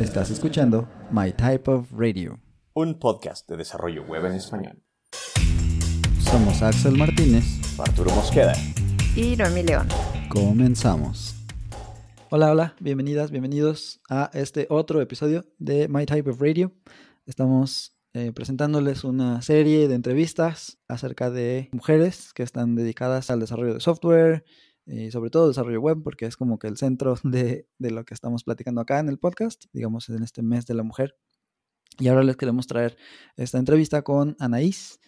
Estás escuchando My Type of Radio. Un podcast de desarrollo web en español. Somos Axel Martínez. Arturo Mosqueda. Y Noemi León. Comenzamos. Hola, hola, bienvenidas, bienvenidos a este otro episodio de My Type of Radio. Estamos eh, presentándoles una serie de entrevistas acerca de mujeres que están dedicadas al desarrollo de software y sobre todo desarrollo web, porque es como que el centro de, de lo que estamos platicando acá en el podcast, digamos en este mes de la mujer. Y ahora les queremos traer esta entrevista con Anaís.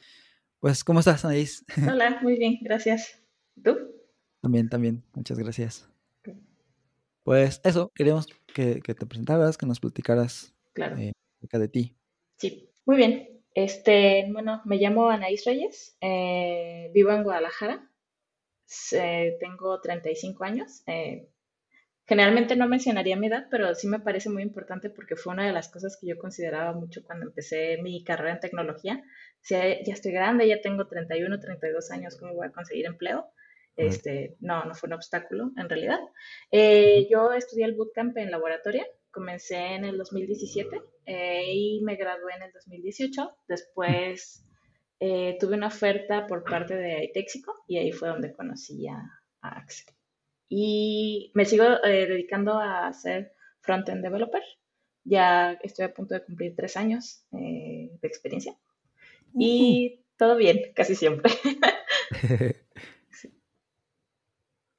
Pues, ¿cómo estás, Anaís? Hola, muy bien, gracias. ¿Tú? También, también, muchas gracias. Pues eso, queríamos que, que te presentaras, que nos platicaras Claro. eh, acerca de ti. Sí, muy bien. Este, bueno, me llamo Anaís Reyes, eh, vivo en Guadalajara, Se- tengo 35 años. eh, generalmente no mencionaría mi edad, pero sí me parece muy importante porque fue una de las cosas que yo consideraba mucho cuando empecé mi carrera en tecnología. O sea, ya estoy grande, ya tengo 31, 32 años, ¿cómo voy a conseguir empleo? Este, no, no fue un obstáculo en realidad. Eh, yo estudié el bootcamp en laboratorio, comencé en el 2017 eh, y me gradué en el 2018. Después eh, tuve una oferta por parte de Itexico y ahí fue donde conocí a, a Axel. Y me sigo eh, dedicando a ser front-end developer. Ya estoy a punto de cumplir tres años eh, de experiencia. Y todo bien, casi siempre.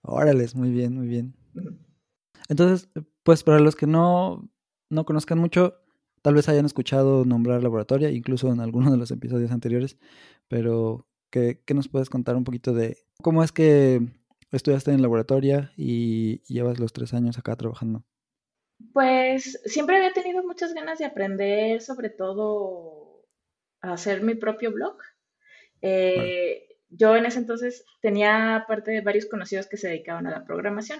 Órales, muy bien, muy bien. Entonces, pues para los que no, no conozcan mucho, tal vez hayan escuchado nombrar laboratoria, incluso en alguno de los episodios anteriores, pero ¿qué, qué nos puedes contar un poquito de cómo es que estudiaste en laboratoria y llevas los tres años acá trabajando? Pues siempre había tenido muchas ganas de aprender, sobre todo a hacer mi propio blog. Eh, Yo en ese entonces tenía aparte de varios conocidos que se dedicaban a la programación,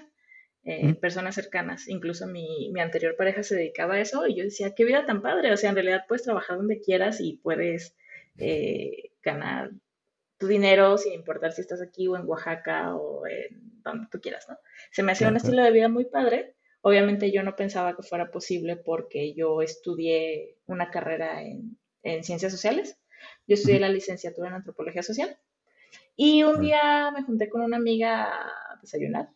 eh, Mm. personas cercanas, incluso mi, mi anterior pareja se dedicaba a eso y yo decía, qué vida tan padre, o sea, en realidad puedes trabajar donde quieras y puedes eh, ganar tu dinero sin importar si estás aquí o en Oaxaca o en donde tú quieras, ¿no? Se me hacía un Claro, estilo de vida muy padre. Obviamente yo no pensaba que fuera posible porque yo estudié una carrera en, en ciencias sociales. Yo estudié la licenciatura en antropología social. Y un día me junté con una amiga a desayunar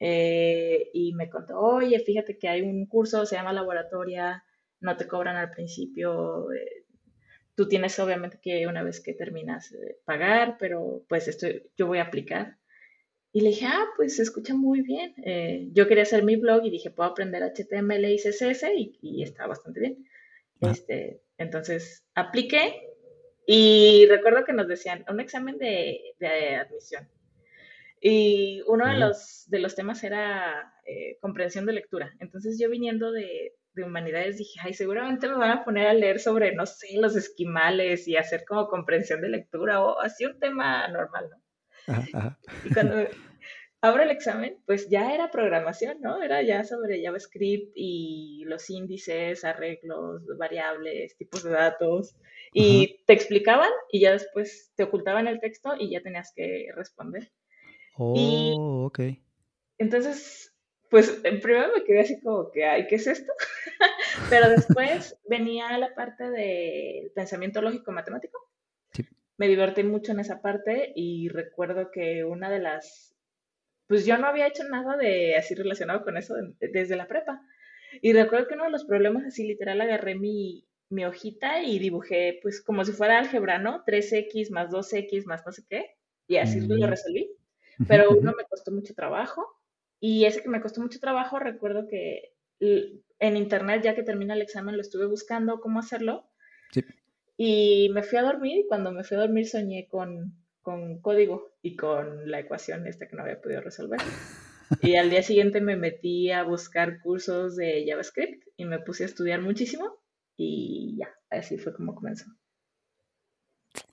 eh, y me contó, oye, fíjate que hay un curso, se llama laboratoria, no te cobran al principio, eh, tú tienes obviamente que una vez que terminas eh, pagar, pero pues estoy, yo voy a aplicar. Y le dije, ah, pues se escucha muy bien. Eh, yo quería hacer mi blog y dije, puedo aprender HTML y CSS y, y está bastante bien. Ah. Este, entonces apliqué y recuerdo que nos decían un examen de, de admisión. Y uno de los, de los temas era eh, comprensión de lectura. Entonces yo viniendo de, de humanidades dije, ay, seguramente me van a poner a leer sobre, no sé, los esquimales y hacer como comprensión de lectura o así un tema normal, ¿no? Ajá, ajá. Y cuando abro el examen, pues ya era programación, ¿no? Era ya sobre JavaScript y los índices, arreglos, variables, tipos de datos. Y te explicaban y ya después te ocultaban el texto y ya tenías que responder. Oh, ok. Entonces, pues en primero me quedé así como que, ay, ¿qué es esto? Pero después venía la parte del pensamiento lógico matemático. Sí. Me divertí mucho en esa parte y recuerdo que una de las, pues yo no había hecho nada de así relacionado con eso de- desde la prepa. Y recuerdo que uno de los problemas así literal agarré mi, mi hojita y dibujé pues como si fuera álgebra, ¿no? 3x más 2x más no sé qué. Y así lo Mm. resolví pero uno me costó mucho trabajo y ese que me costó mucho trabajo, recuerdo que en internet, ya que termina el examen, lo estuve buscando cómo hacerlo Sí. y me fui a dormir y cuando me fui a dormir soñé con, con código y con la ecuación esta que no había podido resolver. Y al día siguiente me metí a buscar cursos de JavaScript y me puse a estudiar muchísimo y ya, así fue como comenzó.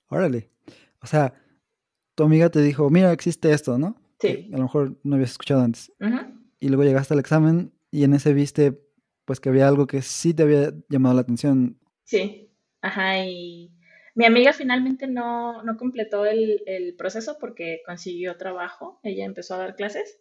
Órale. O sea, tu amiga te dijo, mira, existe esto, ¿no? Sí. Que a lo mejor no habías escuchado antes. Ujú. Y luego llegaste al examen y en ese viste, pues que había algo que sí te había llamado la atención. Sí, ajá, y mi amiga finalmente no, no completó el, el proceso porque consiguió trabajo, ella empezó a dar clases,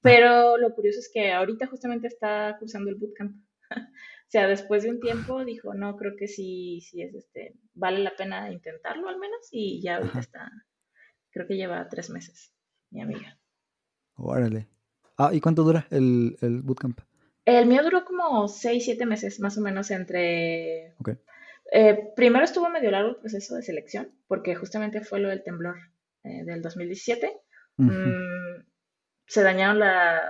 pero lo curioso es que ahorita justamente está cursando el bootcamp. O sea, después de un tiempo dijo, no, creo que sí, sí es este, vale la pena intentarlo al menos. Y ya ahorita está, creo que lleva tres meses, mi amiga. Órale. Ah, ¿y cuánto dura el, el bootcamp? El mío duró como seis, siete meses, más o menos, entre... Ok. Eh, primero estuvo medio largo el proceso de selección, porque justamente fue lo del temblor eh, del 2017. Ujú. Mm, se dañaron la,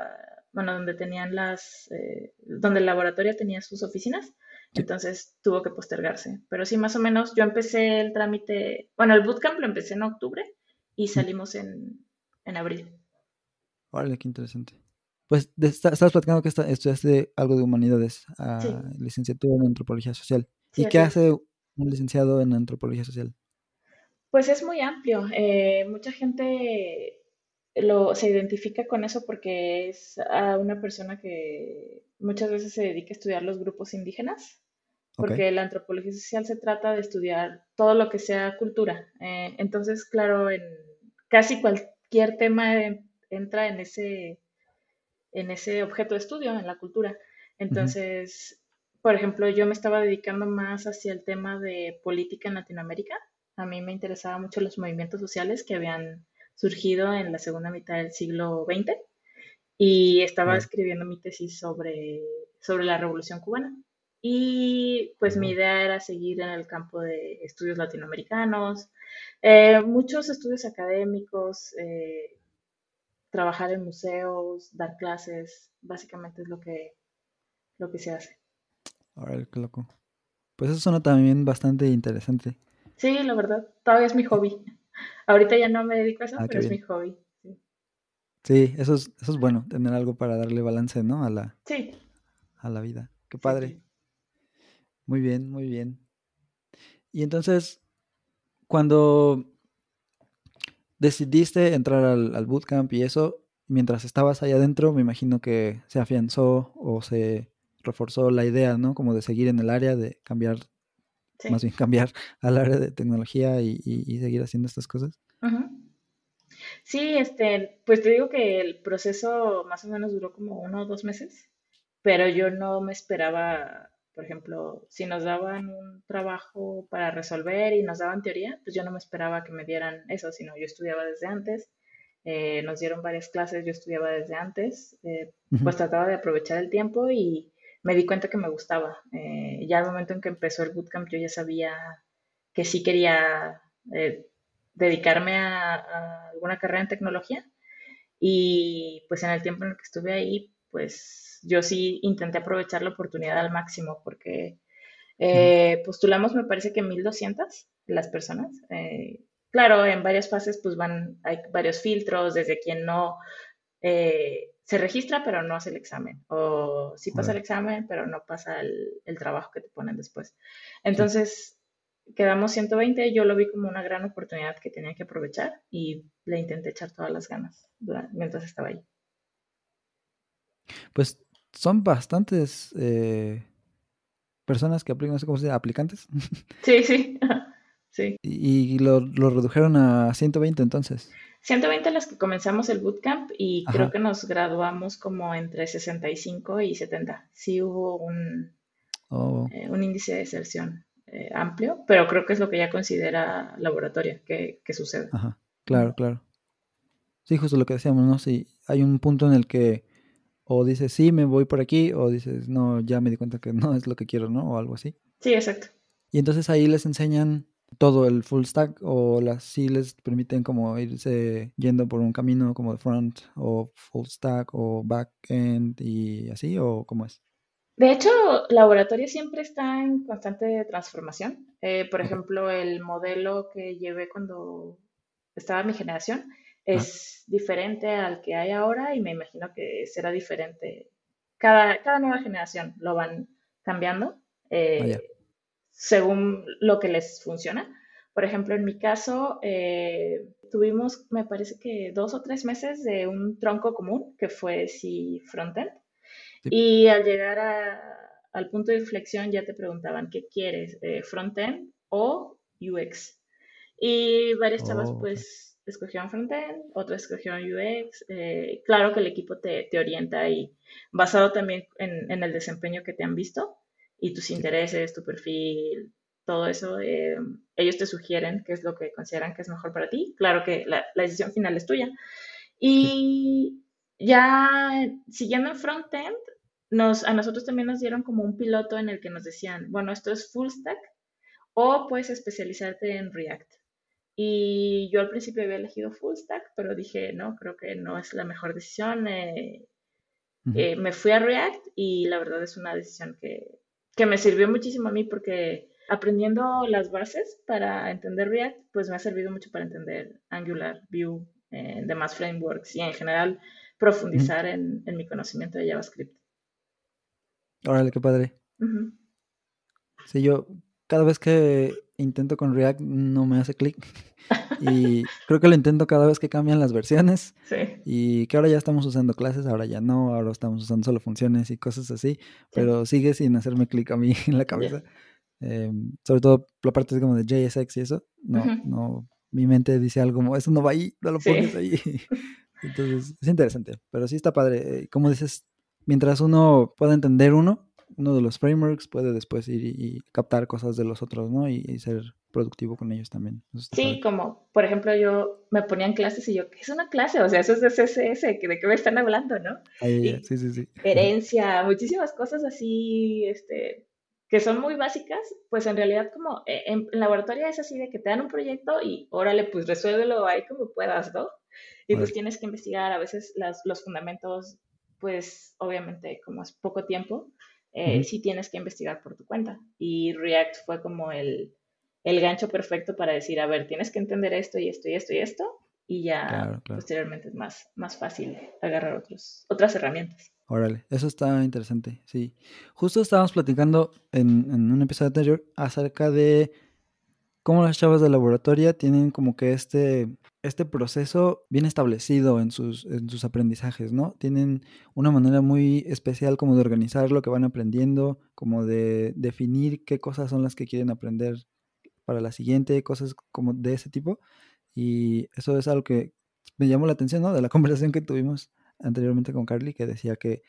bueno, donde tenían las, eh, donde el laboratorio tenía sus oficinas, entonces tuvo que postergarse. Pero sí, más o menos, yo empecé el trámite, bueno, el bootcamp lo empecé en octubre y salimos en, en abril. Órale, qué interesante. Pues de- está- estabas platicando que esta- estudiaste algo de humanidades, ah, Sí. licenciatura en antropología social. Sí, ¿Y qué así hace un licenciado en antropología social? Pues es muy amplio. eh, mucha gente lo, se identifica con eso porque es a una persona que muchas veces se dedica a estudiar los grupos indígenas, porque la antropología social se trata de estudiar todo lo que sea cultura. eh, entonces, claro, en casi cualquier tema en- entra en ese, en ese objeto de estudio, en la cultura. Entonces, por ejemplo, yo me estaba dedicando más hacia el tema de política en Latinoamérica. A mí me interesaban mucho los movimientos sociales que habían surgido en la segunda mitad del siglo XX y estaba escribiendo mi tesis sobre, sobre la Revolución Cubana. Y pues mi idea era seguir en el campo de estudios latinoamericanos, eh, muchos estudios académicos, eh, trabajar en museos, dar clases, básicamente es lo que, lo que se hace. Órale, qué loco. Pues eso suena también bastante interesante. Sí, la verdad, todavía es mi hobby. Ahorita ya no me dedico a eso, Ah, pero es bien. mi hobby. Sí. Sí, eso es, eso es bueno, tener algo para darle balance, ¿no? A la, Sí, a la vida. Qué padre. sí. Muy bien, muy bien. Y entonces, cuando decidiste entrar al, al bootcamp y eso, mientras estabas ahí adentro, me imagino que se afianzó o se reforzó la idea, ¿no? Como de seguir en el área, de cambiar, Sí. más bien cambiar al área de tecnología y, y- y seguir haciendo estas cosas. Sí, este, pues te digo que el proceso más o menos duró como uno o dos meses, pero yo no me esperaba, por ejemplo, si nos daban un trabajo para resolver y nos daban teoría, pues yo no me esperaba que me dieran eso, sino yo estudiaba desde antes, eh, nos dieron varias clases, yo estudiaba desde antes, eh, Ujú. pues trataba de aprovechar el tiempo y me di cuenta que me gustaba. Eh, ya al momento en que empezó el bootcamp yo ya sabía que sí quería eh, dedicarme a, a alguna carrera en tecnología y pues en el tiempo en el que estuve ahí, pues yo sí intenté aprovechar la oportunidad al máximo porque eh, postulamos me parece que 1200 las personas. Eh, claro, en varias fases pues van, hay varios filtros, desde quien no eh, se registra pero no hace el examen, o sí pasa el examen pero no pasa el, el trabajo que te ponen después. Entonces quedamos 120, yo lo vi como una gran oportunidad que tenía que aprovechar y le intenté echar todas las ganas durante- mientras estaba ahí. Pues son bastantes eh, personas que aplican, no sé cómo se dice, aplicantes. Sí, sí, sí. Y, y lo, lo redujeron a 120 entonces. 120 las que comenzamos el bootcamp y creo que nos graduamos como entre 65 y 70. Sí hubo un, Oh, eh, un índice de deserción eh, amplio, pero creo que es lo que ya considera laboratorio que, que sucede. ajá. Claro, claro. Sí, justo lo que decíamos, ¿no? Si hay un punto en el que o dices, sí, me voy por aquí, o dices, no, ya me di cuenta que no es lo que quiero, ¿no? O algo así. Sí, exacto. Y entonces ahí les enseñan todo el full stack o las sí les permiten como irse yendo por un camino como de front o full stack o back end y así o cómo es. De hecho, laboratorio siempre está en constante transformación. Eh, por ejemplo, el modelo que llevé cuando estaba mi generación es diferente al que hay ahora y me imagino que será diferente. Cada, cada nueva generación lo van cambiando eh, según lo que les funciona. Por ejemplo, en mi caso, eh, tuvimos, me parece que dos o tres meses de un tronco común, que fue sí frontend. Sí. Y al llegar a- al punto de inflexión ya te preguntaban qué quieres, eh, frontend o UX. Y varias chavas Oh, pues escogieron frontend, otras escogieron UX. eh, claro que el equipo te, te orienta y basado también en, en el desempeño que te han visto, y tus intereses, tu perfil, todo eso, eh, ellos te sugieren qué es lo que consideran que es mejor para ti. Claro que la, decisión final es tuya. Y ya siguiendo en frontend, nos, a nosotros también nos dieron como un piloto en el que nos decían, bueno, esto es full stack o puedes especializarte en React. Y yo al principio había elegido full stack, pero dije, no, creo que no es la mejor decisión. Eh, eh, me fui a React y la verdad es una decisión que, que me sirvió muchísimo a mí porque aprendiendo las bases para entender React, pues me ha servido mucho para entender Angular, Vue, eh, demás frameworks y en general profundizar en, mi conocimiento de JavaScript. Órale, qué padre. Sí, yo cada vez que intento con React no me hace clic. y creo que lo intento cada vez que cambian las versiones. Sí. Y que ahora ya estamos usando clases, ahora ya no, ahora estamos usando solo funciones y cosas así. Pero sigue sin hacerme clic a mí en la cabeza. Eh, sobre todo la parte como de JSX y eso, no, no, mi mente dice algo como, eso no va ahí, no lo pones ahí. Entonces, es interesante, pero sí está padre. Eh, como dices, mientras uno pueda entender uno, uno de los frameworks puede después ir y, captar cosas de los otros, ¿no? Y, ser productivo con ellos también. Sí, como por ejemplo yo me ponía en clases y yo, ¿qué es una clase? O sea, eso es de CSS, ¿de qué me están hablando, no? sí, sí, sí. Herencia, muchísimas cosas así, este, que son muy básicas, pues en realidad como eh, en, laboratorio es así de que te dan un proyecto y órale, pues resuélvelo ahí como puedas, ¿no? Y pues tienes que investigar a veces las, los fundamentos, pues obviamente como es poco tiempo, eh, sí tienes que investigar por tu cuenta. Y React fue como el, el, gancho perfecto para decir, a ver, tienes que entender esto y esto y esto y esto, y ya posteriormente es más, más fácil agarrar otros, otras herramientas. Órale, eso está interesante, sí. Justo estábamos platicando en, en, un episodio anterior acerca de cómo las chavas de laboratorio tienen como que este, este proceso bien establecido en sus, en sus aprendizajes, ¿no? Tienen una manera muy especial como de organizar lo que van aprendiendo, como de definir qué cosas son las que quieren aprender para la siguiente, cosas como de ese tipo. Y eso es algo que me llamó la atención, ¿no? De la conversación que tuvimos anteriormente con Carly que decía que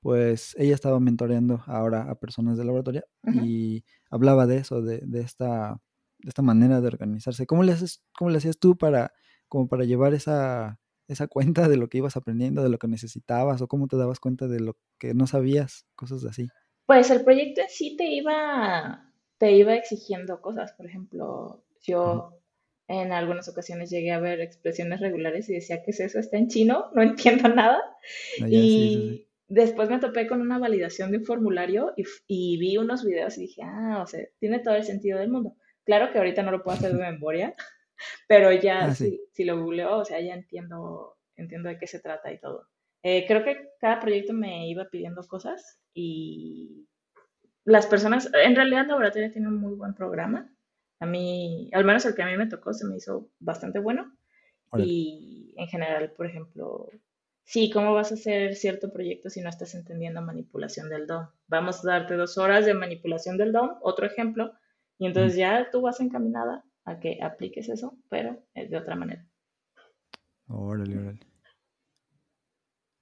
pues ella estaba mentoreando ahora a personas de laboratorio y hablaba de eso, de, de, esta, de esta manera de organizarse. ¿Cómo le, haces, ¿Cómo le hacías tú para, como para llevar esa, esa cuenta de lo que ibas aprendiendo, de lo que necesitabas o cómo te dabas cuenta de lo que no sabías, cosas así? Pues el proyecto en sí te iba, te iba exigiendo cosas. Por ejemplo, yo en algunas ocasiones llegué a ver expresiones regulares y decía, ¿qué es eso? Está en chino, no entiendo nada. Ah, y después me topé con una validación de un formulario y, vi unos videos y dije, ah, o sea, tiene todo el sentido del mundo. Claro que ahorita no lo puedo hacer de memoria, pero ya ah, si, lo googleo, o sea, ya entiendo, entiendo de qué se trata y todo. Eh, creo que cada proyecto me iba pidiendo cosas y las personas, en realidad el laboratorio tiene un muy buen programa a mí, al menos el que a mí me tocó, se me hizo bastante bueno. Y en general, por ejemplo, sí, ¿cómo vas a hacer cierto proyecto si no estás entendiendo manipulación del DOM? Vamos a darte dos horas de manipulación del DOM, otro ejemplo, y entonces ya tú vas encaminada a que apliques eso, pero de otra manera. Órale, órale.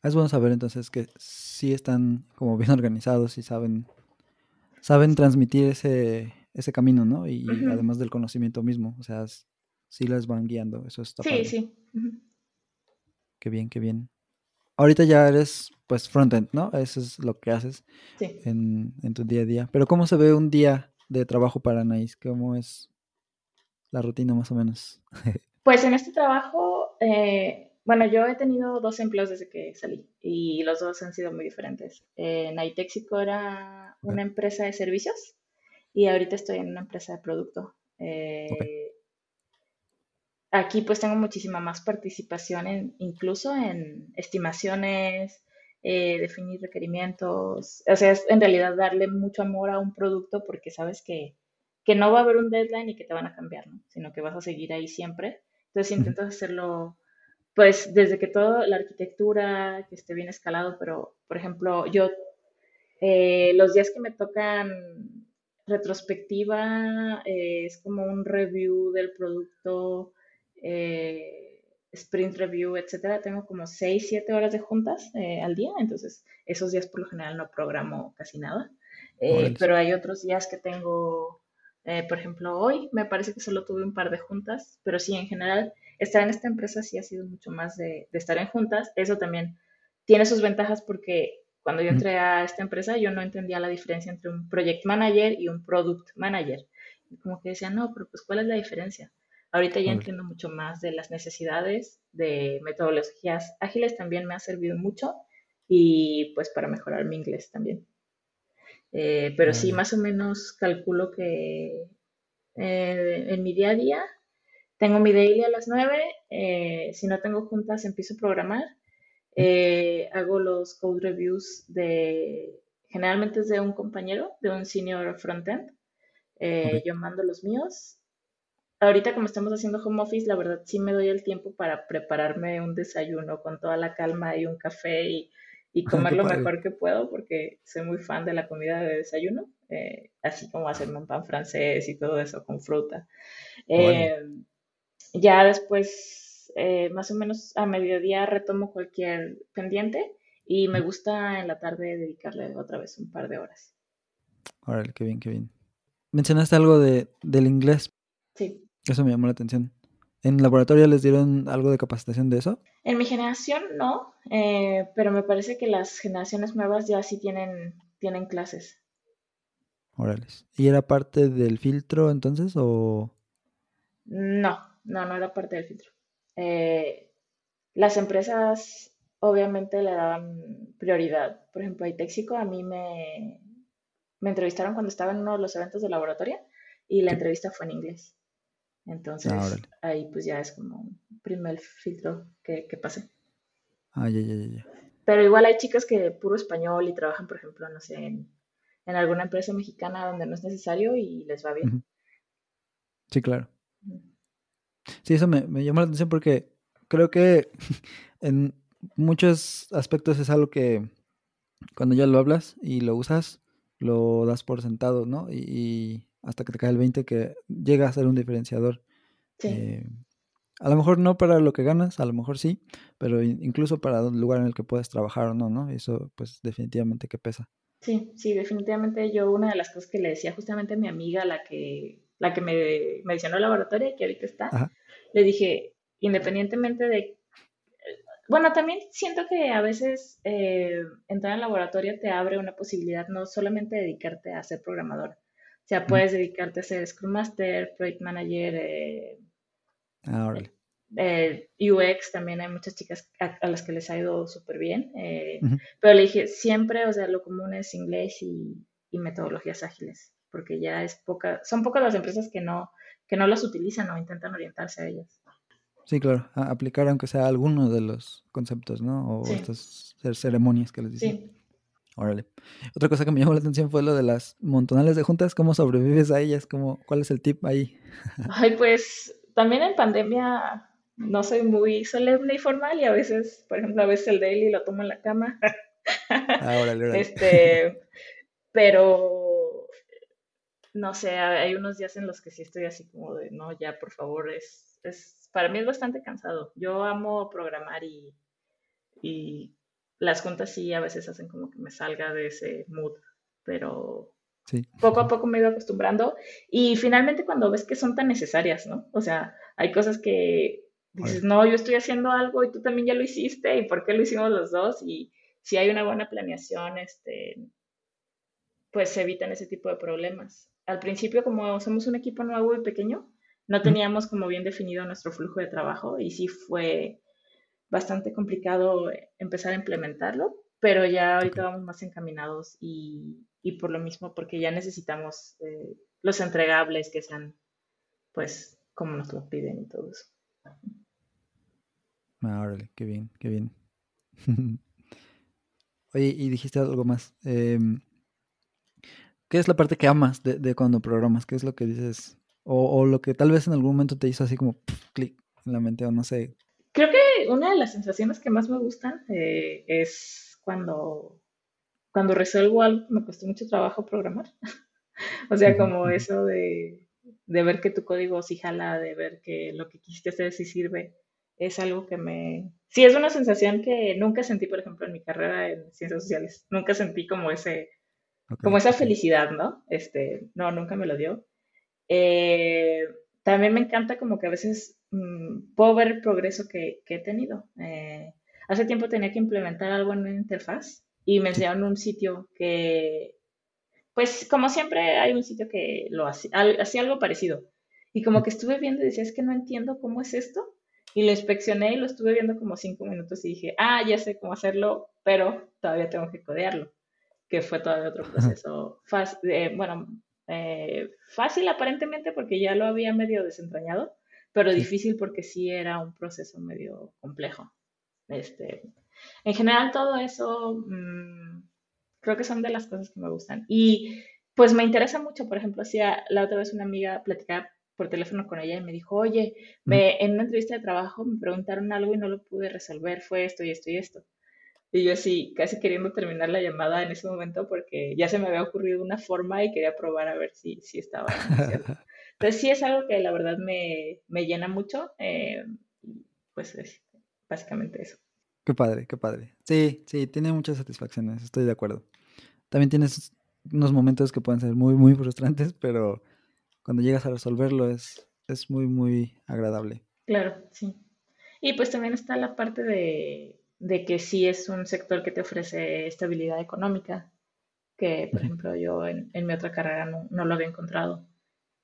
Es bueno saber entonces que sí están como bien organizados y saben, saben transmitir ese, ese camino, ¿no? Y además del conocimiento mismo, o sea, sí las van guiando, eso está Sí, sí. Qué bien, qué bien. Ahorita ya eres, pues, frontend, ¿no? Eso es lo que haces en, tu día a día. Pero ¿cómo se ve un día de trabajo para Anaís? ¿Cómo es la rutina más o menos? pues en este trabajo, eh, bueno, yo he tenido dos empleos desde que salí y los dos han sido muy diferentes. Eh, Naitexico era una empresa de servicios y ahorita estoy en una empresa de producto. Eh, aquí pues tengo muchísima más participación en, incluso en estimaciones, eh, definir requerimientos, o sea, es en realidad darle mucho amor a un producto porque sabes que, que, no va a haber un deadline y que te van a cambiar, ¿no? sino que vas a seguir ahí siempre. Entonces intentas hacerlo, pues desde que todo, la arquitectura, que esté bien escalado, pero por ejemplo, yo eh, los días que me tocan retrospectiva eh, es como un review del producto, eh, sprint review, etcétera. Tengo como 6, 7 horas de juntas al día, entonces esos días por lo general no programo casi nada. Pero hay otros días que tengo, eh, por ejemplo, hoy me parece que solo tuve un par de juntas, pero sí, en general, estar en esta empresa sí ha sido mucho más de, estar en juntas. Eso también tiene sus ventajas porque cuando yo entré a esta empresa yo no entendía la diferencia entre un project manager y un product manager. Y como que decía, no, pero pues ¿cuál es la diferencia? Ahorita ya entiendo mucho más de las necesidades de metodologías ágiles, también me ha servido mucho y pues para mejorar mi inglés también. Eh, pero sí, más o menos calculo que eh, en mi día a día tengo mi daily a las 9, eh, si no tengo juntas empiezo a programar, hago los code reviews de, generalmente es de un compañero, de un senior frontend, yo mando los míos. Ahorita como estamos haciendo home office, la verdad sí me doy el tiempo para prepararme un desayuno con toda la calma y un café y y comer lo mejor que puedo porque soy muy fan de la comida de desayuno, eh, así como hacerme un pan francés y todo eso con fruta. Eh, ya después, eh, más o menos a mediodía retomo cualquier pendiente y me gusta en la tarde dedicarle otra vez un par de horas. Órale, qué bien, qué bien. Mencionaste algo de, del inglés. Sí. Eso me llamó la atención. ¿En laboratorio les dieron algo de capacitación de eso? En mi generación no, eh, pero me parece que las generaciones nuevas ya sí tienen, tienen clases. Orales. ¿Y era parte del filtro entonces o...? No, no, no era parte del filtro. Eh, las empresas obviamente le daban prioridad. Por ejemplo, Itexico a mí me, me entrevistaron cuando estaba en uno de los eventos de laboratorio y la entrevista fue en inglés. Entonces, ah, ahí pues ya es como un primer filtro que, que pase. Ah, ya, ya, ya. Pero igual hay chicas que puro español y trabajan, por ejemplo, no sé, en, alguna empresa mexicana donde no es necesario y les va bien. Sí, claro. Sí, eso me, me llamó la atención porque creo que en muchos aspectos es algo que cuando ya lo hablas y lo usas, lo das por sentado, ¿no? y, hasta que te cae el 20 que llega a ser un diferenciador. Eh, a lo mejor no para lo que ganas, a lo mejor sí, pero incluso para el lugar en el que puedes trabajar o no, ¿no? Eso pues definitivamente que pesa. Sí, sí, definitivamente yo una de las cosas que le decía justamente a mi amiga, la que, la que me mencionó el laboratorio, que ahorita está, le dije, independientemente de... Bueno, también siento que a veces eh, entrar al laboratorio te abre una posibilidad no solamente dedicarte a ser programador, sea, puedes dedicarte a ser Scrum Master, Project Manager, eh, ah, eh, UX, también hay muchas chicas a, las que les ha ido súper bien. Eh, pero le dije, siempre, o sea, lo común es inglés y, metodologías ágiles, porque ya es poca, son pocas las empresas que no, que no las utilizan o intentan orientarse a ellas. Sí, claro, aplicar aunque sea alguno de los conceptos, ¿no? O estas ceremonias que les dicen. Sí. Órale. Otra cosa que me llamó la atención fue lo de las montonales de juntas. ¿Cómo sobrevives a ellas? ¿Cómo, ¿Cuál es el tip ahí? Ay, pues también en pandemia no soy muy solemne y formal y a veces, por ejemplo, a veces el daily lo tomo en la cama. Ah, órale, órale. Este, pero no sé, hay unos días en los que sí estoy así como de, no, ya, por favor, es, es para mí es bastante cansado. Yo amo programar y, y las juntas sí a veces hacen como que me salga de ese mood, pero poco a poco me he ido acostumbrando y finalmente cuando ves que son tan necesarias, ¿no? O sea, hay cosas que dices, no, yo estoy haciendo algo y tú también ya lo hiciste y por qué lo hicimos los dos y si hay una buena planeación, este, pues se evitan ese tipo de problemas. Al principio, como somos un equipo nuevo y pequeño, no teníamos como bien definido nuestro flujo de trabajo y sí fue bastante complicado empezar a implementarlo, pero ya ahorita vamos más encaminados y, por lo mismo, porque ya necesitamos eh, los entregables que sean, pues, como nos lo piden y todo eso. Ah, órale, qué bien, qué bien. Oye, y dijiste algo más. Em, ¿Qué es la parte que amas de, cuando programas? ¿Qué es lo que dices? O, lo que tal vez en algún momento te hizo así como clic en la mente o no sé, Creo que una de las sensaciones que más me gustan eh, es cuando, cuando resuelvo algo que me costó mucho trabajo programar. o sea, como eso de, ver que tu código sí jala, de ver que lo que quisiste hacer sí sirve, es algo que me... Sí, es una sensación que nunca sentí, por ejemplo, en mi carrera en ciencias sociales. Nunca sentí como ese, como esa felicidad, ¿no? Este, no, nunca me lo dio. Eh, también me encanta como que a veces mm, puedo ver el progreso que, he tenido. Eh, hace tiempo tenía que implementar algo en una interfaz y me enseñaron un sitio que, pues como siempre hay un sitio que lo hacía, hacía algo parecido. Y como que estuve viendo y decía, es que no entiendo cómo es esto. Y lo inspeccioné y lo estuve viendo como cinco minutos y dije, ah, ya sé cómo hacerlo, pero todavía tengo que codearlo, que fue todavía otro proceso fácil, eh, bueno, eh, fácil aparentemente porque ya lo había medio desentrañado, pero difícil porque sí era un proceso medio complejo. Este, en general todo eso mm, creo que son de las cosas que me gustan. Y pues me interesa mucho, por ejemplo, hacía la otra vez una amiga platicaba por teléfono con ella y me dijo, oye, me, en una entrevista de trabajo me preguntaron algo y no lo pude resolver, fue esto y esto y esto. Y yo así, casi queriendo terminar la llamada en ese momento porque ya se me había ocurrido una forma y quería probar a ver si, si estaba Entonces sí es algo que la verdad me, me llena mucho. Eh, pues es básicamente eso. Qué padre, qué padre. Sí, sí, tiene muchas satisfacciones, estoy de acuerdo. También tienes unos momentos que pueden ser muy, muy frustrantes, pero cuando llegas a resolverlo es, es muy, muy agradable. Claro, sí. Y pues también está la parte de, que sí es un sector que te ofrece estabilidad económica, que por ejemplo yo en, mi otra carrera no, lo había encontrado.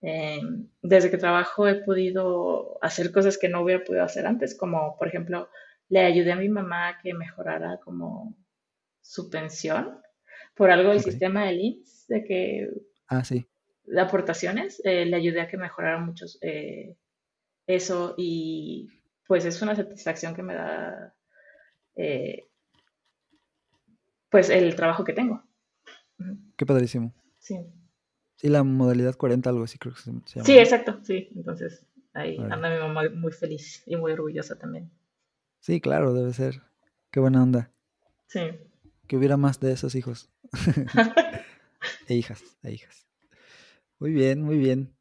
Em, desde que trabajo he podido hacer cosas que no hubiera podido hacer antes, como por ejemplo le ayudé a mi mamá a que mejorara como su pensión por algo del sistema del INSS, de que ah, sí de aportaciones, eh, le ayudé a que mejorara mucho eh, eso y pues es una satisfacción que me da eh, pues el trabajo que tengo. Qué padrísimo. Sí. Sí, la modalidad 40, algo así creo que se, llama. Sí, exacto, sí. Entonces ahí anda mi mamá muy feliz y muy orgullosa también. Sí, claro, debe ser. Qué buena onda. Sí. Que hubiera más de esos hijos. e hijas, e hijas. Muy bien, muy bien.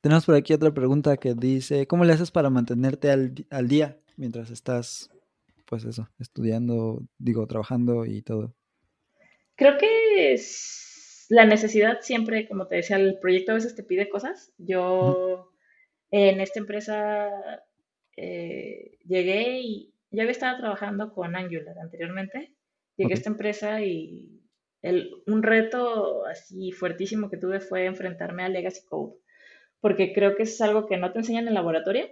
tenemos por aquí otra pregunta que dice, ¿cómo le haces para mantenerte al, día mientras estás, pues eso, estudiando, digo, trabajando y todo? Creo que es la necesidad siempre, como te decía, el proyecto a veces te pide cosas. Yo en esta empresa eh, llegué y ya había estado trabajando con Angular anteriormente. Llegué a esta empresa y un reto así fuertísimo que tuve fue enfrentarme a Legacy Code, porque creo que es algo que no te enseñan en laboratorio.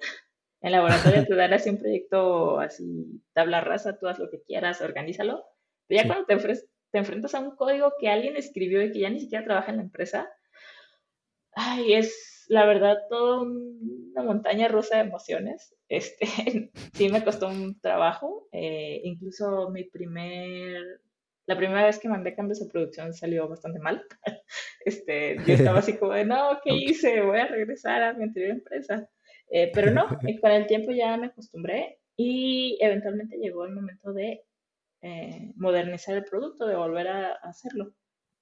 En laboratorio te dan así un proyecto así, tabla rasa, tú haz lo que quieras, organízalo. Pero ya cuando te, te enfrentas a un código que alguien escribió y que ya ni siquiera trabaja en la empresa, ay, es la verdad todo una montaña rusa de emociones. Este, sí me costó un trabajo. Eh, incluso mi primer la primera vez que mandé cambios de producción salió bastante mal. Este, yo estaba así como de, no, ¿qué hice? Voy a regresar a mi anterior empresa. Eh, pero no, con el tiempo ya me acostumbré y eventualmente llegó el momento de eh, modernizar el producto, de volver a, hacerlo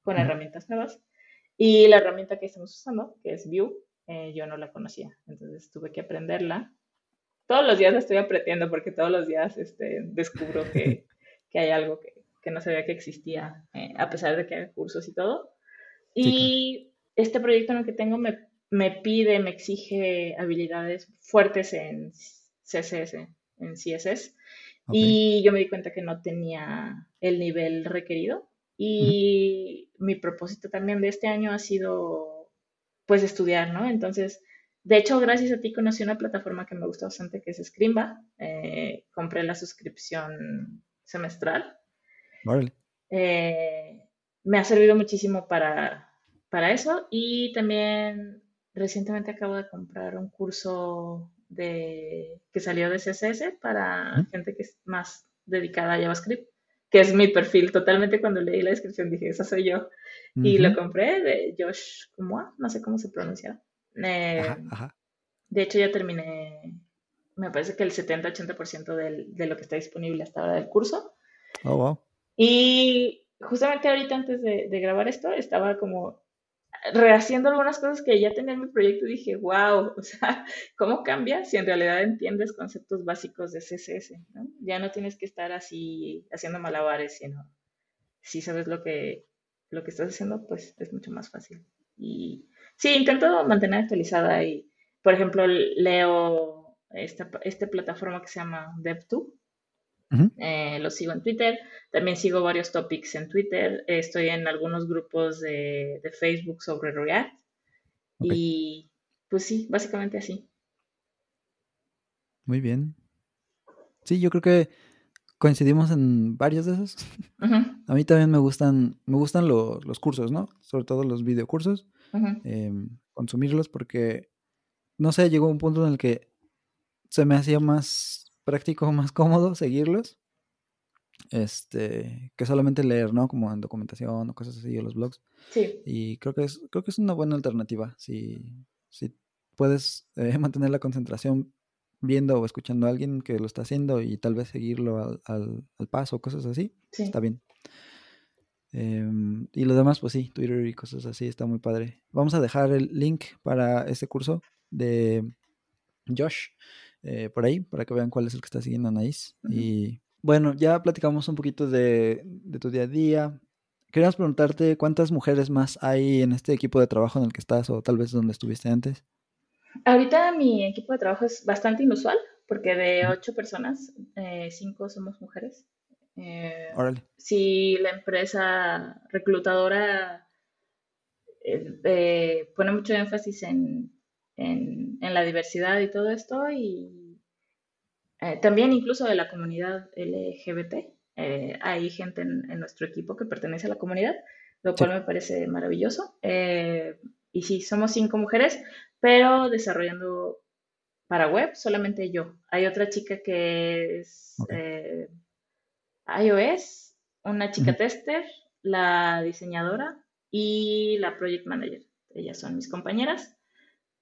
con herramientas nuevas. Y la herramienta que estamos usando, que es Vue, eh, yo no la conocía, entonces tuve que aprenderla. Todos los días la estoy aprendiendo porque todos los días este, descubro que, que hay algo que, que no sabía que existía, eh, a pesar de que hay cursos y todo. Y este proyecto en el que tengo me, me, pide, me exige habilidades fuertes en CSS, en CSS. Y yo me di cuenta que no tenía el nivel requerido. Y mi propósito también de este año ha sido, pues, estudiar, ¿no? Entonces, de hecho, gracias a ti conocí una plataforma que me gusta bastante, que es Scrimba. Eh, compré la suscripción semestral eh, me ha servido muchísimo para, para eso y también recientemente acabo de comprar un curso de, que salió de CSS para gente que es más dedicada a JavaScript, que es mi perfil. Totalmente cuando leí la descripción dije, esa soy yo. Y lo compré de Josh Kumwa, no sé cómo se pronuncia. Eh, de hecho, ya terminé, me parece que el 70-80% de lo que está disponible hasta ahora del curso. Oh, wow. Y justamente ahorita antes de, grabar esto, estaba como rehaciendo algunas cosas que ya tenía en mi proyecto dije, wow, o sea, ¿cómo cambia si en realidad entiendes conceptos básicos de CSS? Ya no tienes que estar así haciendo malabares, sino si sabes lo que, lo que estás haciendo, pues es mucho más fácil. Y sí, intento mantener actualizada y, por ejemplo, leo esta, esta plataforma que se llama DevTube. Eh, lo sigo en Twitter, también sigo varios topics en Twitter, estoy en algunos grupos de, de Facebook sobre React y pues sí, básicamente así. Muy bien. Sí, yo creo que coincidimos en varios de esos. A mí también me gustan, me gustan los cursos, ¿no? Sobre todo los videocursos. Em, consumirlos porque, no sé, llegó un punto en el que se me hacía más práctico, más cómodo seguirlos. Este, que solamente leer, ¿no? Como en documentación o cosas así, o los blogs. Sí. Y creo que es, creo que es una buena alternativa. Si, si puedes eh, mantener la concentración viendo o escuchando a alguien que lo está haciendo y tal vez seguirlo al, al, paso, cosas así, está bien. Em, y lo demás, pues sí, Twitter y cosas así, está muy padre. Vamos a dejar el link para este curso de Josh eh, por ahí, para que vean cuál es el que está siguiendo a Anaís. Y bueno, ya platicamos un poquito de, de tu día a día. Queríamos preguntarte cuántas mujeres más hay en este equipo de trabajo en el que estás o tal vez donde estuviste antes. Ahorita mi equipo de trabajo es bastante inusual, porque de ocho personas, eh, cinco somos mujeres. Eh, si la empresa reclutadora eh, pone mucho énfasis en, la diversidad y todo esto, y también incluso de la comunidad LGBT. hay gente en, nuestro equipo que pertenece a la comunidad, lo cual me parece maravilloso. y sí, somos cinco mujeres, pero desarrollando para web solamente yo. Hay otra chica que es eh, iOS, una chica tester, la diseñadora y la project manager. Ellas son mis compañeras,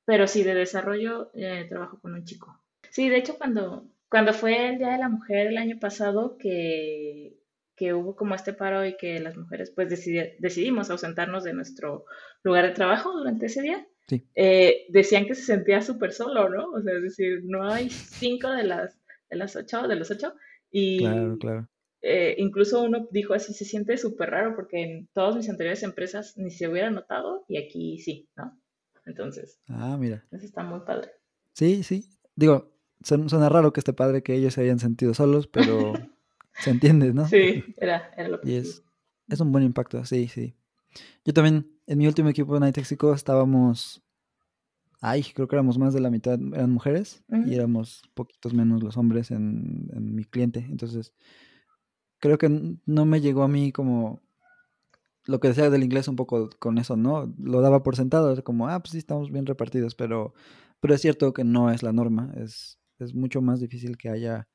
pero sí de desarrollo eh, trabajo con un chico. Sí, de hecho cuando, cuando fue el Día de la Mujer el año pasado que, que hubo como este paro y que las mujeres pues decidimos ausentarnos de nuestro lugar de trabajo durante ese día, eh, decían que se sentía súper solo, ¿no? O sea, es decir, no hay cinco de las, de las ocho, de los ocho, y claro, claro. Eh, incluso uno dijo así, se siente súper raro porque en todas mis anteriores empresas ni se hubiera notado y aquí sí, ¿no? Entonces. Ah, mira. Eso está muy padre. Sí, sí. Digo, suena raro que esté padre que ellos se hayan sentido solos, pero se entiende, ¿no? Sí, era, era lo que... Y es, es un buen impacto, sí, sí. Yo también, en mi último equipo de Night Texico estábamos, ay, creo que éramos más de la mitad, eran mujeres y éramos poquitos menos los hombres en, mi cliente. Entonces, creo que no me llegó a mí como lo que decía del inglés un poco con eso, ¿no? Lo daba por sentado, como, ah, pues sí, estamos bien repartidos, pero, pero es cierto que no es la norma, es, es mucho más difícil que haya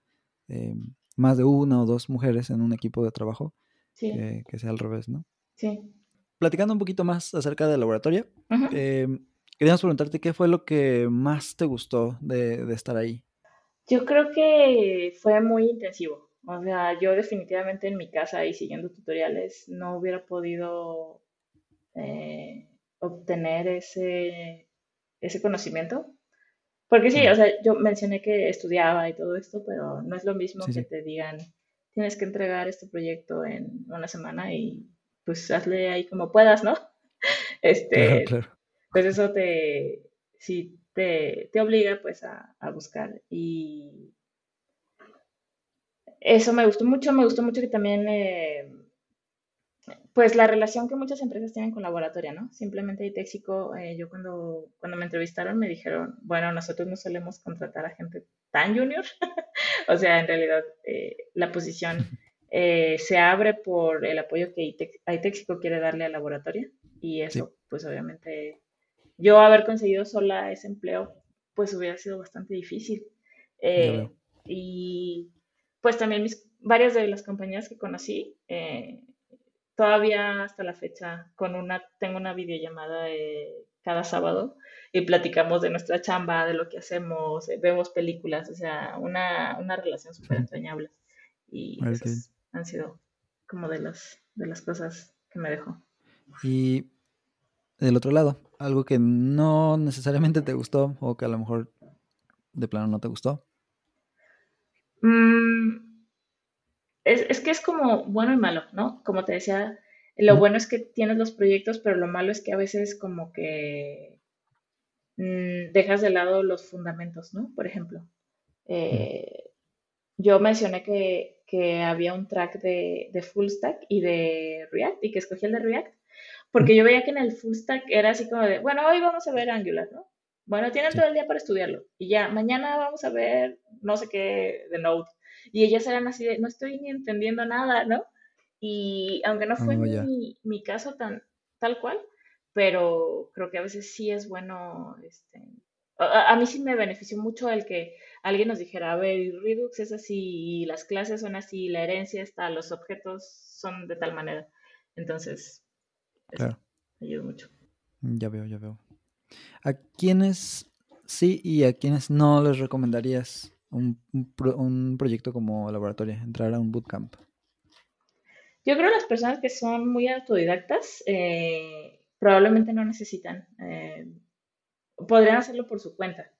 eh, más de una o dos mujeres en un equipo de trabajo que, que, sea al revés, ¿no? Sí platicando un poquito más acerca del laboratorio, em, queríamos preguntarte qué fue lo que más te gustó de, estar ahí. Yo creo que fue muy intensivo. O sea, yo definitivamente en mi casa y siguiendo tutoriales no hubiera podido eh, obtener ese, ese conocimiento. Porque sí, o sea, yo mencioné que estudiaba y todo esto, pero no es lo mismo que te digan, tienes que entregar este proyecto en una semana y pues hazle ahí como puedas, ¿no? Este, pues eso te, sí, te, obliga pues a, buscar y eso me gustó mucho, me gustó mucho que también, eh, pues la relación que muchas empresas tienen con laboratorio, ¿no? Simplemente Itéxico, eh, yo cuando, cuando me entrevistaron me dijeron, bueno, nosotros no solemos contratar a gente tan junior, o sea, en realidad eh, la posición se abre por el apoyo que ITEXICO quiere darle al laboratorio y eso, pues obviamente, yo haber conseguido sola ese empleo, pues hubiera sido bastante difícil. Y pues también mis, varias de las compañías que conocí, eh, todavía hasta la fecha, con una, tengo una videollamada cada sábado y platicamos de nuestra chamba, de lo que hacemos, vemos películas, o sea, una, una relación súper entrañable. Y han sido como de las, de las cosas que me dejó. Y del otro lado, algo que no necesariamente te gustó o que a lo mejor de plano no te gustó. Mm, es, es que es como bueno y malo, ¿no? Como te decía, lo bueno es que tienes los proyectos, pero lo malo es que a veces como que mm, dejas de lado los fundamentos, ¿no? Por ejemplo, eh, yo mencioné que, que, había un track de, de, full stack y de React y que escogí el de React porque yo veía que en el full stack era así como de, bueno, hoy vamos a ver Angular, ¿no? Bueno, tienen todo el día para estudiarlo y ya, mañana vamos a ver no sé qué de Node. Y ellas eran así de, no estoy ni entendiendo nada, ¿no? Y aunque no fue oh, mi, mi, caso tan tal cual, pero creo que a veces sí es bueno, este, a, mí sí me benefició mucho el que alguien nos dijera, a ver, Redux es así, las clases son así, la herencia está, los objetos son de tal manera. Entonces, claro. ayuda mucho. Ya veo, ya veo. ¿A quiénes sí y a quiénes no les recomendarías un, un proyecto como laboratorio, entrar a un bootcamp? Yo creo que las personas que son muy autodidactas eh, probablemente no necesitan. Eh, podrían hacerlo por su cuenta.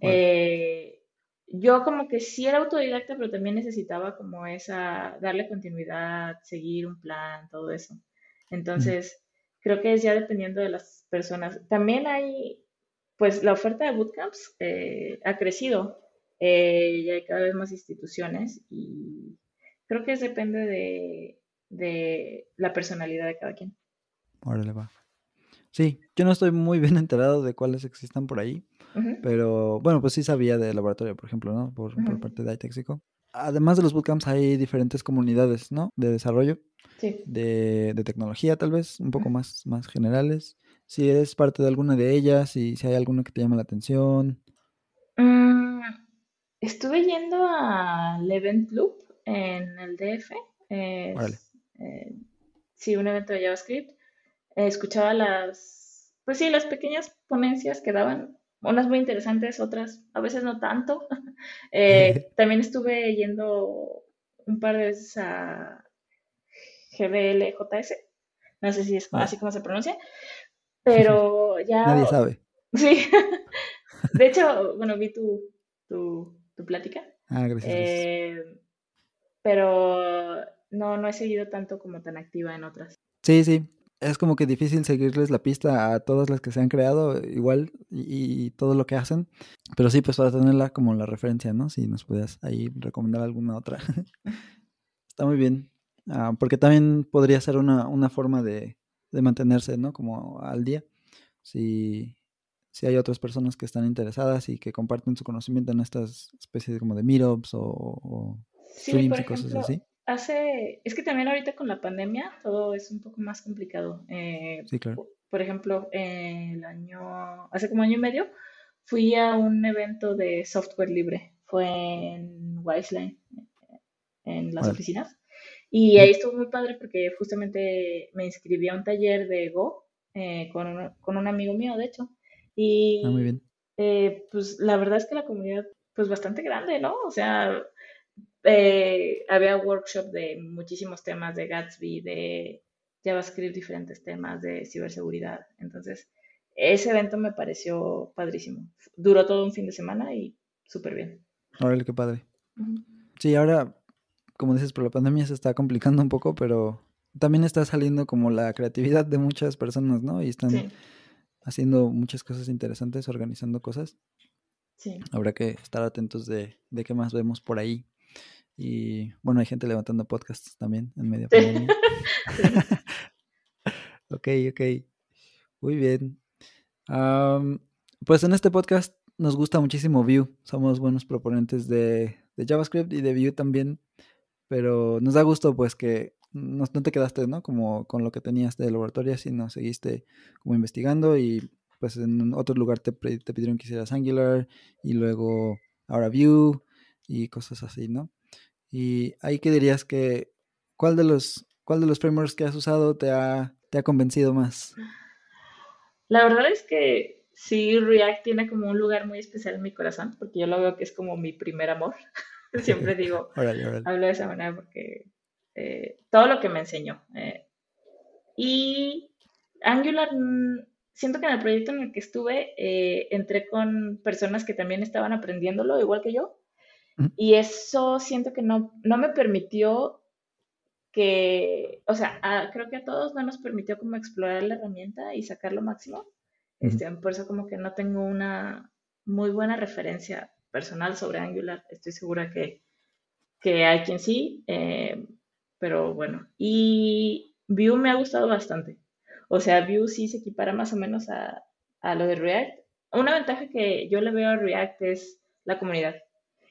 Eh, yo como que sí era autodidacta, pero también necesitaba como esa, darle continuidad, seguir un plan, todo eso. Entonces, creo que es ya dependiendo de las personas. También hay, pues la oferta de bootcamps ha crecido. ya hay cada vez más instituciones y creo que es depende de, de la personalidad de cada quien. Órale, va. Sí, yo no estoy muy bien enterado de cuáles existan por ahí, pero bueno, pues sí sabía de laboratorio, por ejemplo, ¿no? Por, parte de iTexico. Además de los bootcamps hay diferentes comunidades, ¿no? De desarrollo, sí. de, tecnología tal vez, un poco más, más generales. Si eres parte de alguna de ellas y si hay alguna que te llama la atención. Mm, estuve yendo al Event Loop en el DF. Órale eh, sí, un evento de JavaScript, eh, escuchaba las, pues sí, las pequeñas ponencias que daban, unas muy interesantes, otras a veces no tanto. Eh, también estuve yendo un par de veces a GBLJS, no sé si es ah. así como se pronuncia, pero ya... Nadie sabe. Sí, de hecho, bueno, vi tu, tu, tu plática. Ah, gracias. Eh, pero no, no he seguido tanto como tan activa en otras. Sí, sí. Es como que difícil seguirles la pista a todas las que se han creado igual y, todo lo que hacen. Pero sí, pues para tenerla como la referencia, ¿no? Si nos puedes ahí recomendar alguna otra. Está muy bien. Ah, porque también podría ser una, una forma de, de, mantenerse, ¿no? Como al día. Si, si hay otras personas que están interesadas y que comparten su conocimiento en estas especies como de meetups o, streams y cosas así hace, es que también ahorita con la pandemia todo es un poco más complicado. Eh, sí, claro. Por ejemplo, el año, hace como año y medio, fui a un evento de software libre. Fue en Wiseline, en las oficinas. Y ahí estuvo muy padre porque justamente me inscribí a un taller de Go eh, con, un, con, un, amigo mío, de hecho. Y ah, muy bien. Eh, pues la verdad es que la comunidad, pues bastante grande, ¿no? O sea, eh, había workshop de muchísimos temas de Gatsby, de JavaScript, diferentes temas de ciberseguridad. Entonces, ese evento me pareció padrísimo. Duró todo un fin de semana y súper bien. Órale, qué padre. Sí, ahora, como dices, por la pandemia se está complicando un poco, pero también está saliendo como la creatividad de muchas personas, ¿no? Y están haciendo muchas cosas interesantes, organizando cosas. Sí. Habrá que estar atentos de, de qué más vemos por ahí. Y bueno, hay gente levantando podcasts también en medio de pandemia. ok, ok. Muy bien. pues en este podcast nos gusta muchísimo Vue. Somos buenos proponentes de, JavaScript y de Vue también. Pero nos da gusto pues que no, no, te quedaste, ¿no? Como con lo que tenías de laboratorio, sino seguiste como investigando y pues en otro lugar te, te pidieron que hicieras Angular y luego ahora Vue y cosas así, ¿no? Y ahí que dirías que, ¿cuál de los, cuál de los frameworks que has usado te ha, te ha convencido más? La verdad es que sí, React tiene como un lugar muy especial en mi corazón, porque yo lo veo que es como mi primer amor. Siempre digo, hablo de esa manera porque eh, todo lo que me enseñó. Eh, y Angular, mm, siento que en el proyecto en el que estuve, eh, entré con personas que también estaban aprendiéndolo, igual que yo. Y eso siento que no, no me permitió que, o sea, creo que a todos no nos permitió como explorar la herramienta y sacar lo máximo. Este, por eso como que no tengo una muy buena referencia personal sobre Angular. Estoy segura que, que hay quien sí, eh, pero bueno. Y Vue me ha gustado bastante. O sea, Vue sí se equipara más o menos a, a lo de React. Una ventaja que yo le veo a React es la comunidad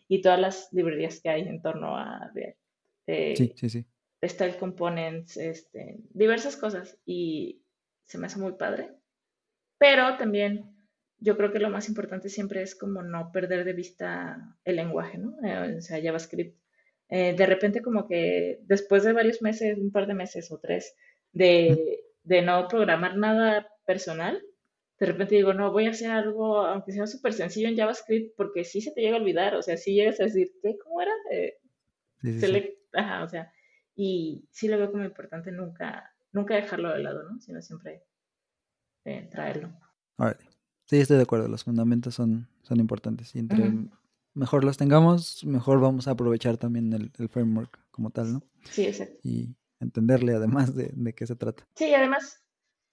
y todas las librerías que hay en torno a React. Eh, sí, sí, sí. Style Components, este, diversas cosas y se me hace muy padre. Pero también yo creo que lo más importante siempre es como no perder de vista el lenguaje, ¿no? Eh, o sea, JavaScript. Eh, de repente como que después de varios meses, un par de meses o tres, de, de no programar nada personal, de repente digo, no, voy a hacer algo, aunque sea súper sencillo en JavaScript, porque sí se te llega a olvidar, o sea, sí llegas a decir, ¿qué? ¿Cómo era? Eh, Ajá, o sea, y sí lo veo como importante nunca, nunca dejarlo de lado, ¿no? Sino siempre eh, traerlo. Sí, estoy de acuerdo, los fundamentos son, son importantes y entre mejor los tengamos, mejor vamos a aprovechar también el, el, framework como tal, ¿no? Sí, exacto. Y entenderle además de, de qué se trata. Sí, además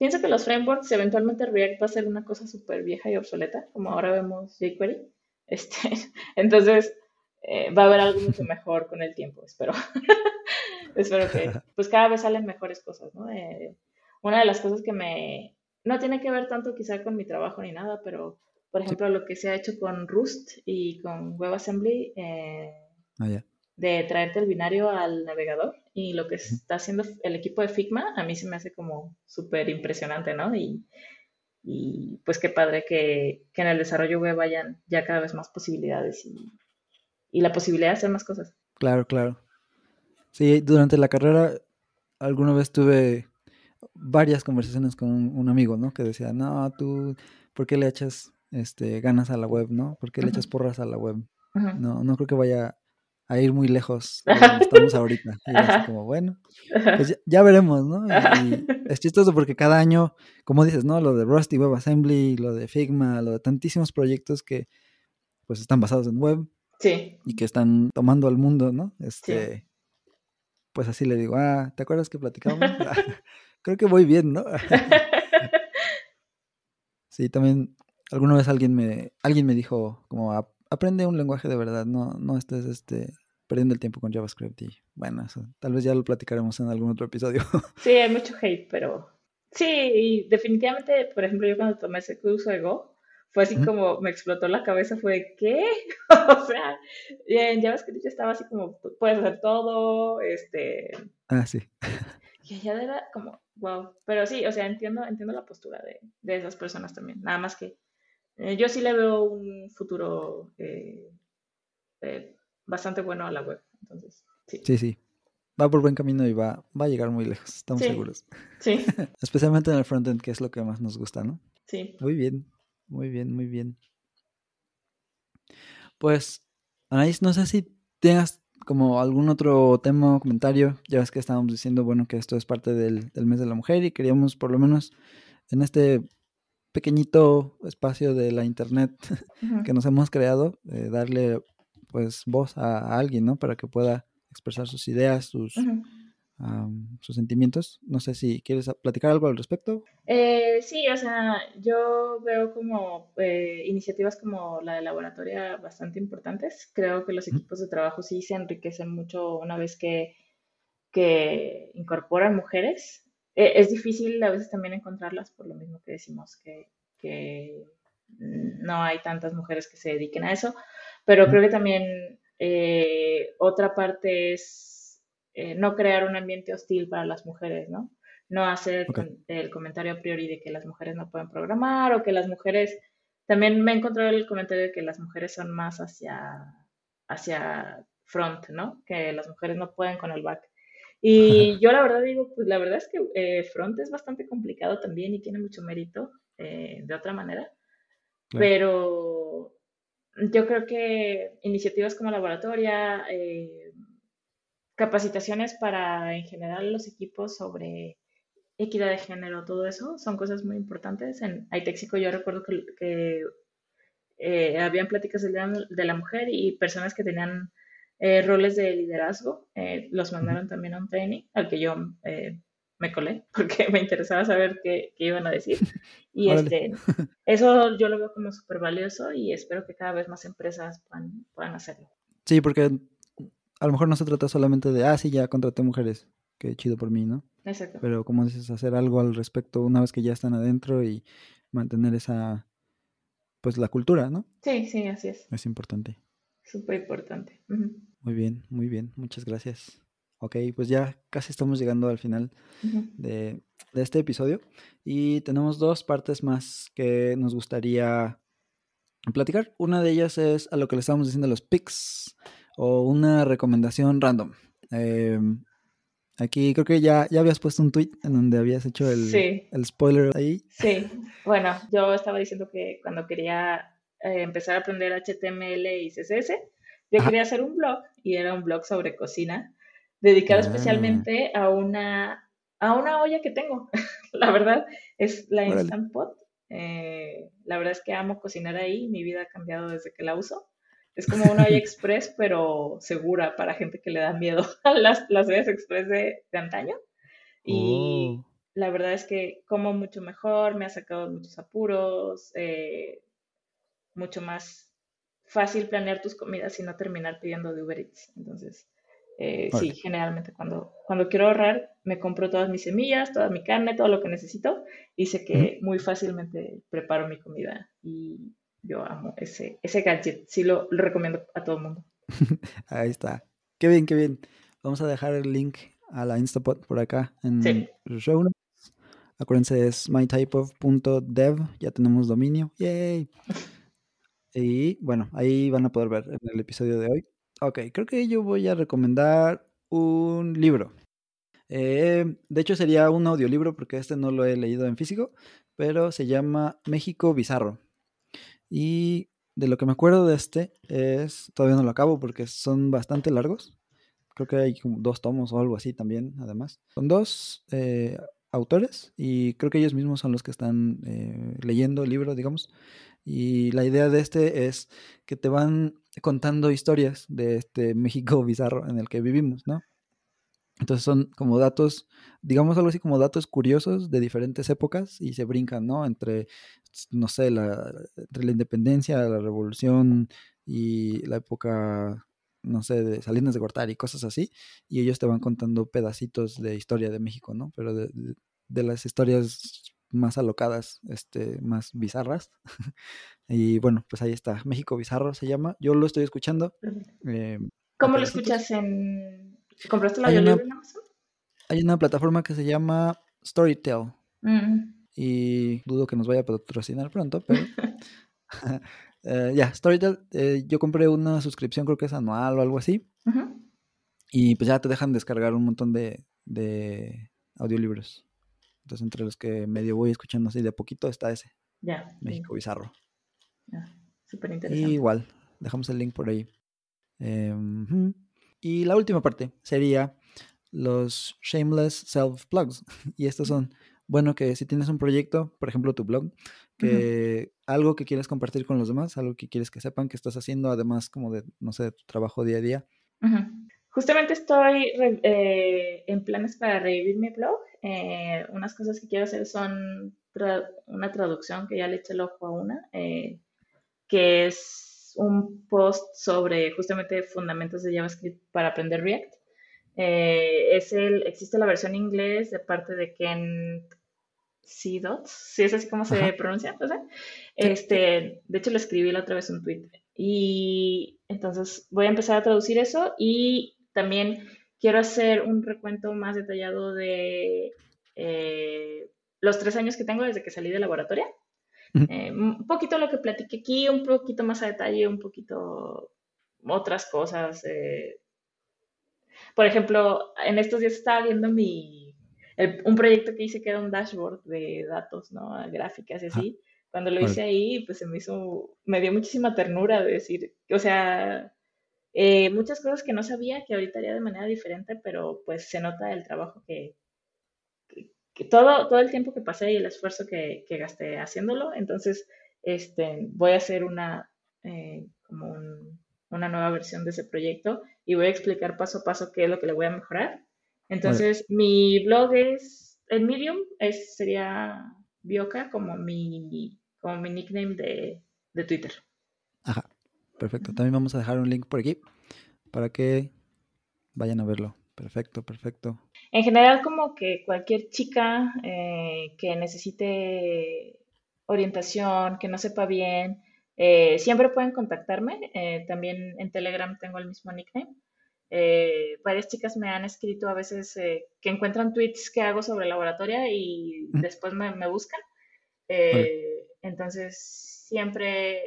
Pienso que los frameworks, eventualmente React va a ser una cosa súper vieja y obsoleta, como ahora vemos jQuery. Este, entonces, eh, va a haber algo mucho mejor con el tiempo, espero. espero que, pues cada vez salen mejores cosas, ¿no? Eh, una de las cosas que me, no tiene que ver tanto quizá con mi trabajo ni nada, pero, por ejemplo, lo que se ha hecho con Rust y con WebAssembly, eh, ah, de traerte el binario al navegador y lo que está haciendo el equipo de Figma a mí se me hace como súper impresionante, ¿no? Y, y, pues qué padre que, que, en el desarrollo web vayan ya cada vez más posibilidades y, y, la posibilidad de hacer más cosas. Claro, claro. Sí, durante la carrera alguna vez tuve varias conversaciones con un, amigo, ¿no? Que decía, no, tú, ¿por qué le echas este, ganas a la web, ¿no? ¿Por qué le echas porras a la web? No, no creo que vaya a ir muy lejos de donde estamos ahorita. Y así como, bueno, pues ya, veremos, ¿no? Y, es chistoso porque cada año, como dices, ¿no? Lo de Rusty, WebAssembly, lo de Figma, lo de tantísimos proyectos que pues están basados en web. Sí. Y que están tomando al mundo, ¿no? Este, pues así le digo, ah, ¿te acuerdas que platicamos? Creo que voy bien, ¿no? sí, también alguna vez alguien me, alguien me dijo como aprende un lenguaje de verdad, no, no estés este, perdiendo el tiempo con JavaScript y bueno, tal vez ya lo platicaremos en algún otro episodio. Sí, hay mucho hate, pero sí, y definitivamente, por ejemplo, yo cuando tomé ese curso de Go, fue así como me explotó la cabeza, fue ¿qué? o sea, en JavaScript ya estaba así como, puedes hacer todo, este... Ah, sí. Y allá era como, wow, pero sí, o sea, entiendo, entiendo la postura de, de esas personas también, nada más que eh, yo sí le veo un futuro eh, eh, bastante bueno a la web. Entonces, sí. Sí, sí. Va por buen camino y va, va a llegar muy lejos, estamos seguros. Sí. Especialmente en el frontend, que es lo que más nos gusta, ¿no? Sí. Muy bien, muy bien, muy bien. Pues, Anaís, no sé si tengas como algún otro tema o comentario. Ya ves que estábamos diciendo, bueno, que esto es parte del, del mes de la mujer y queríamos por lo menos en este pequeñito espacio de la internet que nos hemos creado, eh, darle pues voz a, alguien, ¿no? Para que pueda expresar sus ideas, sus, sus sentimientos. No sé si quieres platicar algo al respecto. Eh, sí, o sea, yo veo como eh, iniciativas como la de laboratoria bastante importantes. Creo que los equipos de trabajo sí se enriquecen mucho una vez que, que incorporan mujeres eh, es difícil a veces también encontrarlas por lo mismo que decimos que, no hay tantas mujeres que se dediquen a eso, pero creo que también eh, otra parte es eh, no crear un ambiente hostil para las mujeres, ¿no? No hacer el comentario a priori de que las mujeres no pueden programar o que las mujeres, también me he encontrado el comentario de que las mujeres son más hacia, hacia front, ¿no? Que las mujeres no pueden con el back. Y yo la verdad digo, pues la verdad es que eh, front es bastante complicado también y tiene mucho mérito eh, de otra manera. Pero yo creo que iniciativas como laboratoria, eh, capacitaciones para en general los equipos sobre equidad de género, todo eso, son cosas muy importantes. En ITEXICO yo recuerdo que, eh, habían pláticas del Día de la Mujer y personas que tenían eh, roles de liderazgo, eh, los mandaron también a un training al que yo eh, me colé porque me interesaba saber qué, qué iban a decir. Y este, eso yo lo veo como súper valioso y espero que cada vez más empresas puedan, puedan hacerlo. Sí, porque a lo mejor no se trata solamente de, ah, sí, ya contraté mujeres, qué chido por mí, ¿no? Exacto. Pero como dices, hacer algo al respecto una vez que ya están adentro y mantener esa, pues la cultura, ¿no? Sí, sí, así es. Es importante. Súper importante. Muy bien, muy bien, muchas gracias. Ok, pues ya casi estamos llegando al final de, de, este episodio y tenemos dos partes más que nos gustaría platicar. Una de ellas es a lo que le estamos diciendo los picks o una recomendación random. Eh, aquí creo que ya, ya habías puesto un tweet en donde habías hecho el, el spoiler ahí. Sí, bueno, yo estaba diciendo que cuando quería eh, empezar a aprender HTML y CSS, yo quería hacer un blog y era un blog sobre cocina dedicado ah. especialmente a una, a una olla que tengo. la verdad es la Instant Pot. Eh, la verdad es que amo cocinar ahí, mi vida ha cambiado desde que la uso. Es como una olla express, pero segura para gente que le da miedo a las, las express de, de antaño. Y oh. la verdad es que como mucho mejor, me ha sacado muchos apuros, eh, mucho más fácil planear tus comidas y no terminar pidiendo de Uber Eats. Entonces, eh, sí, generalmente cuando, cuando quiero ahorrar, me compro todas mis semillas, toda mi carne, todo lo que necesito y sé que muy fácilmente preparo mi comida y yo amo ese, ese gadget. Sí, lo, lo recomiendo a todo el mundo. Ahí está. Qué bien, qué bien. Vamos a dejar el link a la Instapot por acá en sí. el show Acuérdense, es mytypeof.dev. Ya tenemos dominio. ¡Yay! Y bueno, ahí van a poder ver en el episodio de hoy. Ok, creo que yo voy a recomendar un libro. Eh, de hecho, sería un audiolibro porque este no lo he leído en físico, pero se llama México Bizarro. Y de lo que me acuerdo de este es, todavía no lo acabo porque son bastante largos. Creo que hay como dos tomos o algo así también, además. Son dos eh, autores y creo que ellos mismos son los que están eh, leyendo el libro, digamos. Y la idea de este es que te van contando historias de este México bizarro en el que vivimos, ¿no? Entonces son como datos, digamos algo así como datos curiosos de diferentes épocas y se brincan, ¿no? Entre, no sé, la, entre la independencia, la revolución y la época, no sé, de Salinas de Gortari y cosas así. Y ellos te van contando pedacitos de historia de México, ¿no? Pero de, de, de las historias más alocadas, este, más bizarras. y bueno, pues ahí está. México Bizarro se llama. Yo lo estoy escuchando. Eh, ¿Cómo lo escuchas en... ¿Compraste la audiolibro en Amazon? Hay una plataforma que se llama Storytel. Mm. Y dudo que nos vaya a patrocinar pronto, pero... uh, ya, Storytel, eh, yo compré una suscripción, creo que es anual o algo así. Uh -huh. Y pues ya te dejan descargar un montón de, de audiolibros. Entonces, entre los que medio voy escuchando así de a poquito está ese. Ya. México sí. Bizarro. Ya. Súper interesante. Y igual, dejamos el link por ahí. Eh, y la última parte sería los shameless self plugs. Y estos son, bueno, que si tienes un proyecto, por ejemplo, tu blog, que uh -huh. algo que quieres compartir con los demás, algo que quieres que sepan que estás haciendo, además como de, no sé, tu trabajo día a día. Uh -huh. Justamente estoy eh, en planes para revivir mi blog. Eh, unas cosas que quiero hacer son tra una traducción que ya le eché el ojo a una, eh, que es un post sobre justamente fundamentos de JavaScript para aprender React. Eh, es el, existe la versión inglés de parte de Ken C. Dots, si ¿sí es así como se Ajá. pronuncia, ¿no sé? Este, de hecho, le escribí la otra vez un tweet. Y entonces voy a empezar a traducir eso y también quiero hacer un recuento más detallado de eh, los tres años que tengo desde que salí de laboratorio. Eh, un poquito lo que platiqué aquí, un poquito más a detalle, un poquito otras cosas. Eh. Por ejemplo, en estos días estaba viendo mi, el, un proyecto que hice que era un dashboard de datos, ¿no? Gráficas y así. Ah. Cuando lo hice ahí, pues se me hizo, me dio muchísima ternura de decir, o sea, eh, muchas cosas que no sabía que ahorita haría de manera diferente, pero pues se nota el trabajo que, que, todo, todo el tiempo que pasé y el esfuerzo que, que, gasté haciéndolo. Entonces, este, voy a hacer una, eh, como una nueva versión de ese proyecto y voy a explicar paso a paso qué es lo que le voy a mejorar. Entonces, mi blog es, el Medium es, sería Bioca como mi, como mi nickname de, de Twitter. Ajá, perfecto. También vamos a dejar un link por aquí para que vayan a verlo. Perfecto, perfecto. En general, como que cualquier chica eh, que necesite orientación, que no sepa bien, eh, siempre pueden contactarme. Eh, también en Telegram tengo el mismo nickname. varias chicas me han escrito a veces que encuentran tweets que hago sobre laboratoria y después me, me buscan. Entonces, siempre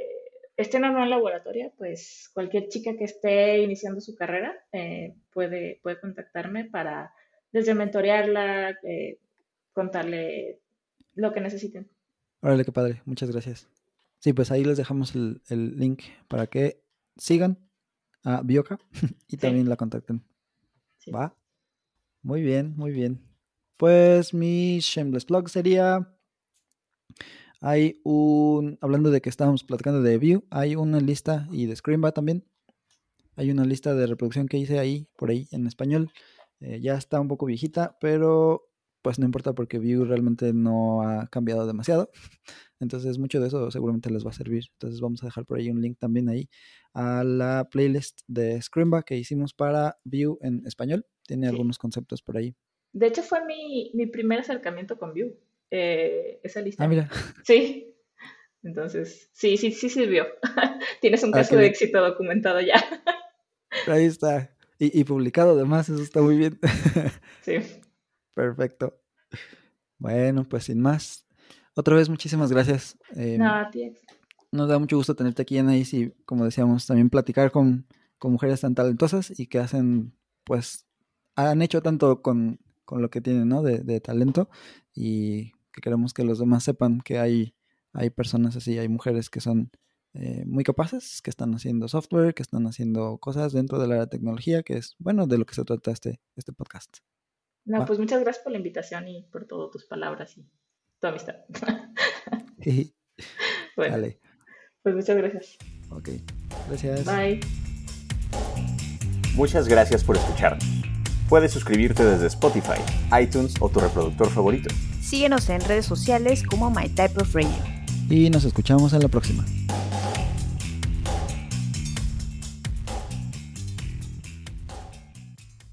estén o no en laboratorio, pues cualquier chica que esté iniciando su carrera eh, puede, puede contactarme para desde mentorearla, eh, contarle lo que necesiten. Órale, qué padre, muchas gracias. Sí, pues ahí les dejamos el, link para que sigan a Bioca y también la contacten. ¿Va? Muy bien, muy bien. Pues mi shameless blog sería hay un, hablando de que estábamos platicando de View, hay una lista y de Screamba también. Hay una lista de reproducción que hice ahí, por ahí, en español. Eh, ya está un poco viejita, pero pues no importa porque View realmente no ha cambiado demasiado. Entonces mucho de eso seguramente les va a servir. Entonces vamos a dejar por ahí un link también ahí a la playlist de Screamba que hicimos para View en español. Tiene algunos conceptos por ahí. De hecho fue mi, mi primer acercamiento con View. Eh, esa lista. Ah, mira. Sí. Entonces, sí, sí, sí sirvió. Tienes un ah, caso de éxito documentado ya. Ahí está. Y, publicado además, eso está muy bien. sí. Perfecto. Bueno, pues sin más. Otra vez, muchísimas gracias. Em, no, a ti. Nos da mucho gusto tenerte aquí, Anaís, y como decíamos, también platicar con, con mujeres tan talentosas y que hacen, pues, han hecho tanto con, con lo que tienen, ¿no? De, de talento y que queremos que los demás sepan que hay, hay personas así, hay mujeres que son eh, muy capaces, que están haciendo software, que están haciendo cosas dentro de la tecnología, que es, bueno, de lo que se trata este, este podcast. No, pues muchas gracias por la invitación y por todas tus palabras y tu amistad. bueno, pues muchas gracias. Ok, gracias. Bye. Muchas gracias por escucharnos. Puedes suscribirte desde Spotify, iTunes o tu reproductor favorito. Síguenos en redes sociales como My Type of Radio. Y nos escuchamos en la próxima.